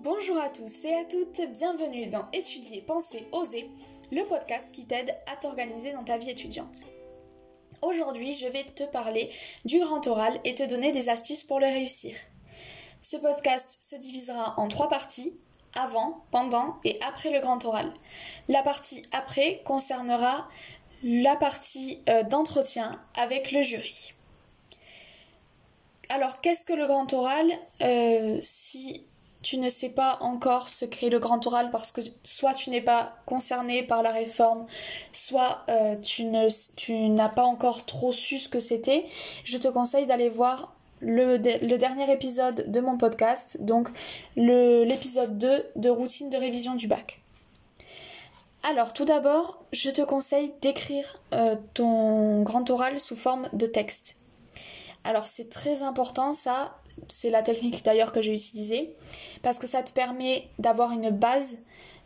Bonjour à tous et à toutes, bienvenue dans Étudier, Penser, Oser, le podcast qui t'aide à t'organiser dans ta vie étudiante. Aujourd'hui, je vais te parler du grand oral et te donner des astuces pour le réussir. Ce podcast se divisera en trois parties, avant, pendant et après le grand oral. La partie après concernera la partie euh, d'entretien avec le jury. Alors, qu'est-ce que le grand oral euh, Si tu ne sais pas encore ce qu'est le grand oral parce que soit tu n'es pas concerné par la réforme, soit euh, tu, n'as pas encore trop su ce que c'était, je te conseille d'aller voir le, dernier épisode de mon podcast, donc l'épisode 2 de routine de révision du bac. Alors tout d'abord, je te conseille d'écrire euh, ton grand oral sous forme de texte. Alors c'est très important ça, c'est la technique d'ailleurs que j'ai utilisée, parce que ça te permet d'avoir une base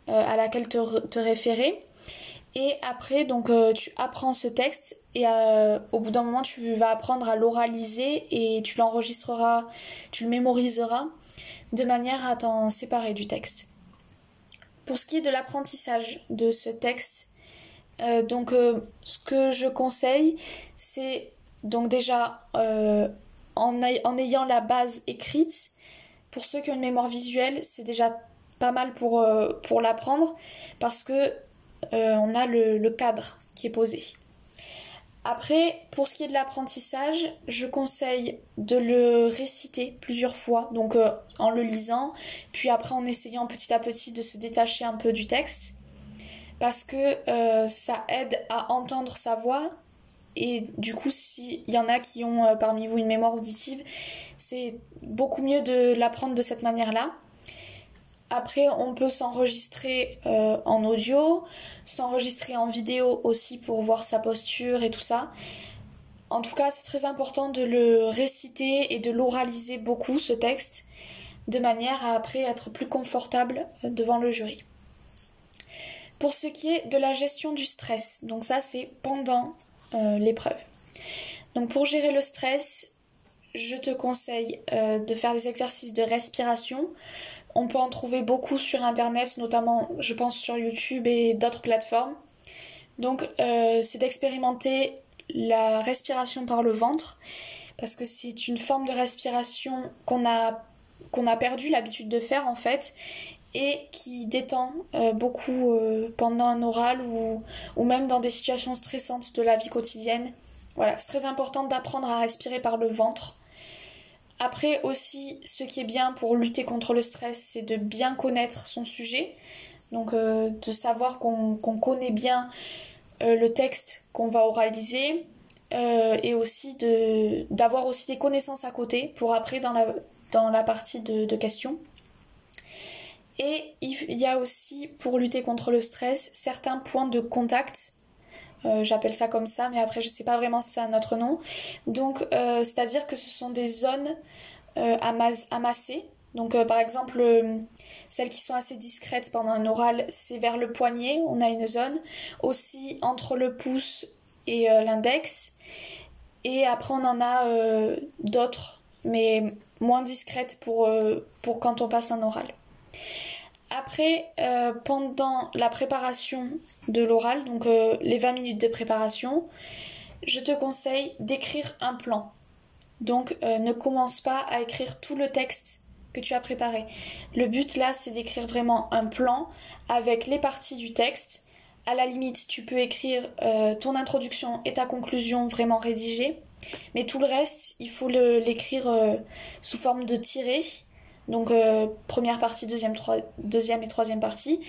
euh, à laquelle te, référer. Et après, donc, euh, tu apprends ce texte et euh, au bout d'un moment, tu vas apprendre à l'oraliser et tu l'enregistreras, tu le mémoriseras de manière à t'en séparer du texte. Pour ce qui est de l'apprentissage de ce texte, donc, ce que je conseille, c'est donc déjà en, ayant la base écrite, pour ceux qui ont une mémoire visuelle, c'est déjà pas mal pour, euh, l'apprendre parce que euh, on a le, cadre qui est posé. Après, pour ce qui est de l'apprentissage, je conseille de le réciter plusieurs fois, donc euh, en le lisant, puis après en essayant petit à petit de se détacher un peu du texte, parce que ça aide à entendre sa voix et du coup, s'il y en a qui ont euh, parmi vous une mémoire auditive, c'est beaucoup mieux de l'apprendre de cette manière-là. Après, on peut s'enregistrer euh, en audio, s'enregistrer en vidéo aussi pour voir sa posture et tout ça. En tout cas, c'est très important de le réciter et de l'oraliser beaucoup, ce texte, de manière à après être plus confortable euh, devant le jury. Pour ce qui est de la gestion du stress, donc ça c'est pendant euh, l'épreuve. Donc pour gérer le stress, je te conseille euh, de faire des exercices de respiration. On peut en trouver beaucoup sur Internet, notamment je pense sur YouTube et d'autres plateformes. Donc euh, c'est d'expérimenter la respiration par le ventre, parce que c'est une forme de respiration qu'on a, qu'on a perdu l'habitude de faire en fait, et qui détend euh, beaucoup euh, pendant un oral ou, même dans des situations stressantes de la vie quotidienne. Voilà, c'est très important d'apprendre à respirer par le ventre. Après aussi, ce qui est bien pour lutter contre le stress, c'est de bien connaître son sujet. Donc euh, de savoir qu'on connaît bien le texte qu'on va oraliser et aussi d'avoir aussi des connaissances à côté pour après dans la, partie de questions. Et il y a aussi, pour lutter contre le stress, certains points de contact. Euh, j'appelle ça comme ça, mais après je sais pas vraiment si c'est un autre nom. Donc, euh, c'est-à-dire que ce sont des zones euh, amassées. Donc, par exemple, celles qui sont assez discrètes pendant un oral, c'est vers le poignet, on a une zone. Aussi entre le pouce et l'index. Et après, on en a d'autres, mais moins discrètes pour, pour quand on passe un oral. Après, euh, pendant la préparation de l'oral, donc euh, les 20 minutes de préparation, je te conseille d'écrire un plan. Donc euh, ne commence pas à écrire tout le texte que tu as préparé. Le but là, c'est d'écrire vraiment un plan avec les parties du texte. À la limite, tu peux écrire ton introduction et ta conclusion vraiment rédigée. Mais tout le reste, il faut l'écrire sous forme de tiré donc euh, première partie, deuxième, et troisième partie.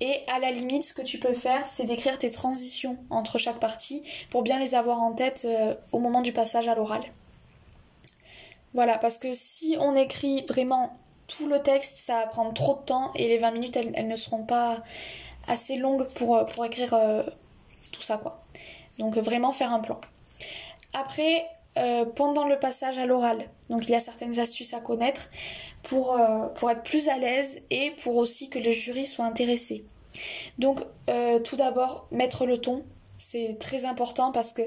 Et à la limite, ce que tu peux faire, c'est d'écrire tes transitions entre chaque partie pour bien les avoir en tête euh, au moment du passage à l'oral. Voilà, parce que si on écrit vraiment tout le texte, ça va prendre trop de temps et les 20 minutes, elles, ne seront pas assez longues pour, euh, pour écrire tout ça, quoi. Donc vraiment faire un plan. Après, pendant le passage à l'oral, donc il y a certaines astuces à connaître pour, euh, être plus à l'aise et pour aussi que le jury soit intéressé. Donc euh, tout d'abord, mettre le ton, C'est très important parce que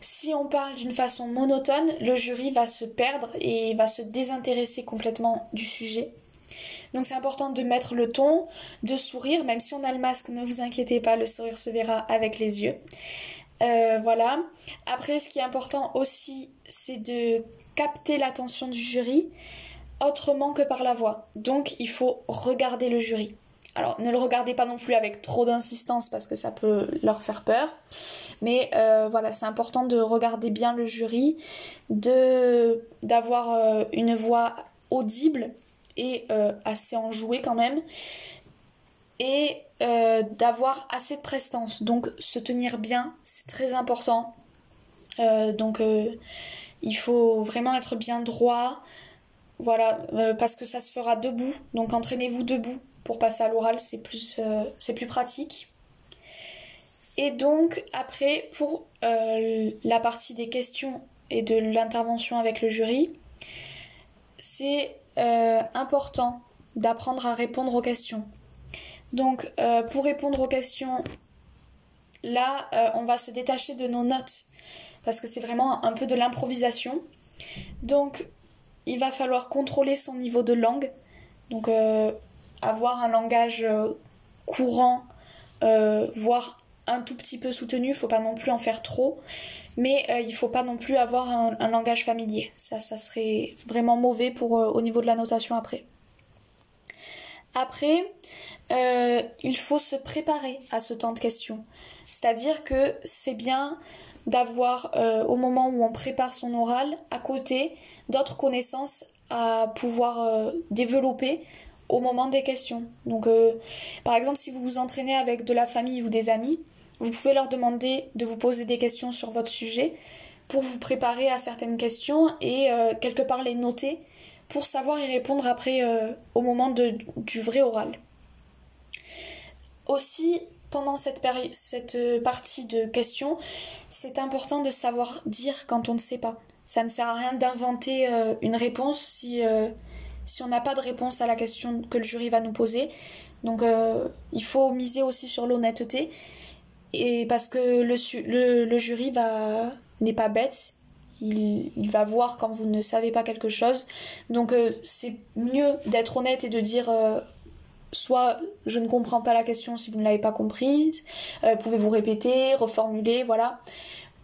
si on parle d'une façon monotone, le jury va se perdre et va se désintéresser complètement du sujet. Donc c'est important de mettre le ton, de sourire, même si on a le masque, ne vous inquiétez pas, le sourire se verra avec les yeux. Euh, voilà. Après, ce qui est important aussi, c'est de capter l'attention du jury autrement que par la voix. Donc il faut regarder le jury. Alors ne le regardez pas non plus avec trop d'insistance parce que ça peut leur faire peur. Mais euh, voilà, c'est important de regarder bien le jury, d'avoir euh, une voix audible et assez enjouée quand même, et d'avoir assez de prestance. Donc se tenir bien, c'est très important. donc il faut vraiment être bien droit, voilà, parce que ça se fera debout. Donc entraînez-vous debout pour passer à l'oral, c'est plus, euh, c'est plus pratique. Et donc après, pour euh, la partie des questions et de l'intervention avec le jury, c'est euh, important d'apprendre à répondre aux questions. Donc pour répondre aux questions, là, on va se détacher de nos notes parce que c'est vraiment un peu de l'improvisation. Donc il va falloir contrôler son niveau de langue. Donc avoir un langage euh, courant, euh, voire un tout petit peu soutenu, il faut pas non plus en faire trop, mais euh, il faut pas non plus avoir un, langage familier. Ça, ça serait vraiment mauvais pour au niveau de la notation après. Après, il faut se préparer à ce temps de questions. C'est-à-dire que c'est bien d'avoir, au moment où on prépare son oral, à côté d'autres connaissances à pouvoir développer au moment des questions. Donc, euh, par exemple, si vous vous entraînez avec de la famille ou des amis, vous pouvez leur demander de vous poser des questions sur votre sujet pour vous préparer à certaines questions et euh, quelque part les noter pour savoir y répondre après euh, au moment de, du vrai oral. Aussi, pendant cette, cette partie de questions, c'est important de savoir dire quand on ne sait pas. Ça ne sert à rien d'inventer une réponse si si on n'a pas de réponse à la question que le jury va nous poser. Donc euh, il faut miser aussi sur l'honnêteté. Et parce que le, jury n'est pas bête, il, va voir quand vous ne savez pas quelque chose. Donc euh, c'est mieux d'être honnête et de dire euh, soit je ne comprends pas la question si vous ne l'avez pas comprise, pouvez-vous répéter, reformuler, voilà.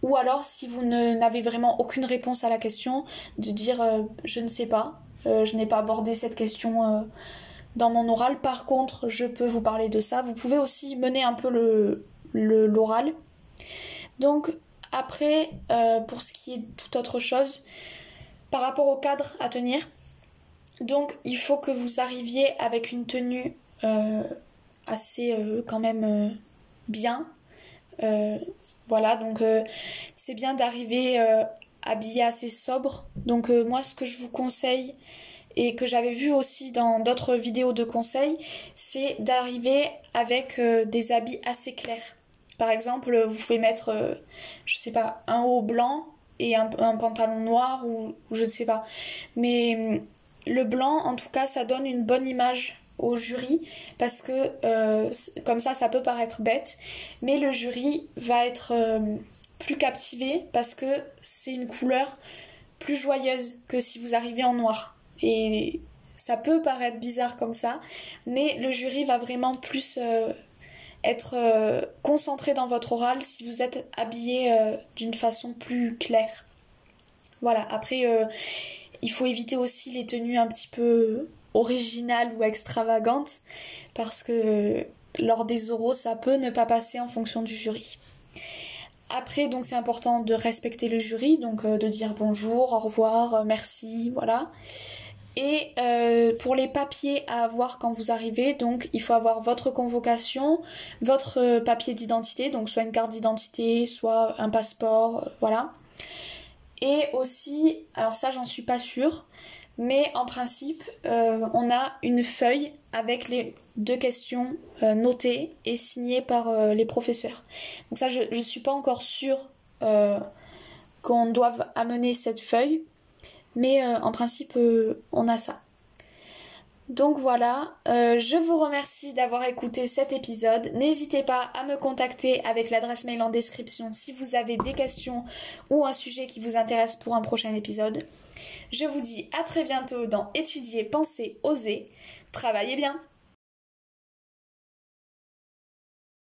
Ou alors si vous n'avez vraiment aucune réponse à la question, de dire je ne sais pas, euh, je n'ai pas abordé cette question euh, dans mon oral. Par contre, je peux vous parler de ça. Vous pouvez aussi mener un peu le l'oral. Donc après, euh, pour ce qui est toute autre chose, par rapport au cadre à tenir, donc il faut que vous arriviez avec une tenue assez quand même bien. voilà, donc c'est bien d'arriver habillé assez sobre. Donc moi ce que je vous conseille et que j'avais vu aussi dans d'autres vidéos de conseils, c'est d'arriver avec euh, des habits assez clairs. Par exemple, vous pouvez mettre, euh, je sais pas, un haut blanc et un, pantalon noir ou, je ne sais pas. Mais le blanc, en tout cas, ça donne une bonne image au jury parce que euh, comme ça, ça peut paraître bête, mais le jury va être plus captivé parce que c'est une couleur plus joyeuse que si vous arrivez en noir. Et ça peut paraître bizarre comme ça, mais le jury va vraiment plus euh, être euh, concentré dans votre oral si vous êtes habillé euh, d'une façon plus claire. Voilà, après, il faut éviter aussi les tenues un petit peu originales ou extravagantes, parce que lors des oraux, ça peut ne pas passer en fonction du jury. Après, donc c'est important de respecter le jury, donc de dire bonjour, au revoir, merci, voilà. Et euh, pour les papiers à avoir quand vous arrivez, donc il faut avoir votre convocation, votre euh, papier d'identité, donc soit une carte d'identité, soit un passeport, euh, voilà. Et aussi, alors ça j'en suis pas sûre, mais en principe, on a une feuille avec les deux questions notées et signées par les professeurs. Donc ça, je ne suis pas encore sûre qu'on doive amener cette feuille, mais euh, en principe, euh, on a ça. Donc voilà, euh, je vous remercie d'avoir écouté cet épisode. N'hésitez pas à me contacter avec l'adresse mail en description si vous avez des questions ou un sujet qui vous intéresse pour un prochain épisode. Je vous dis à très bientôt dans Étudier, Penser, Oser. Travaillez bien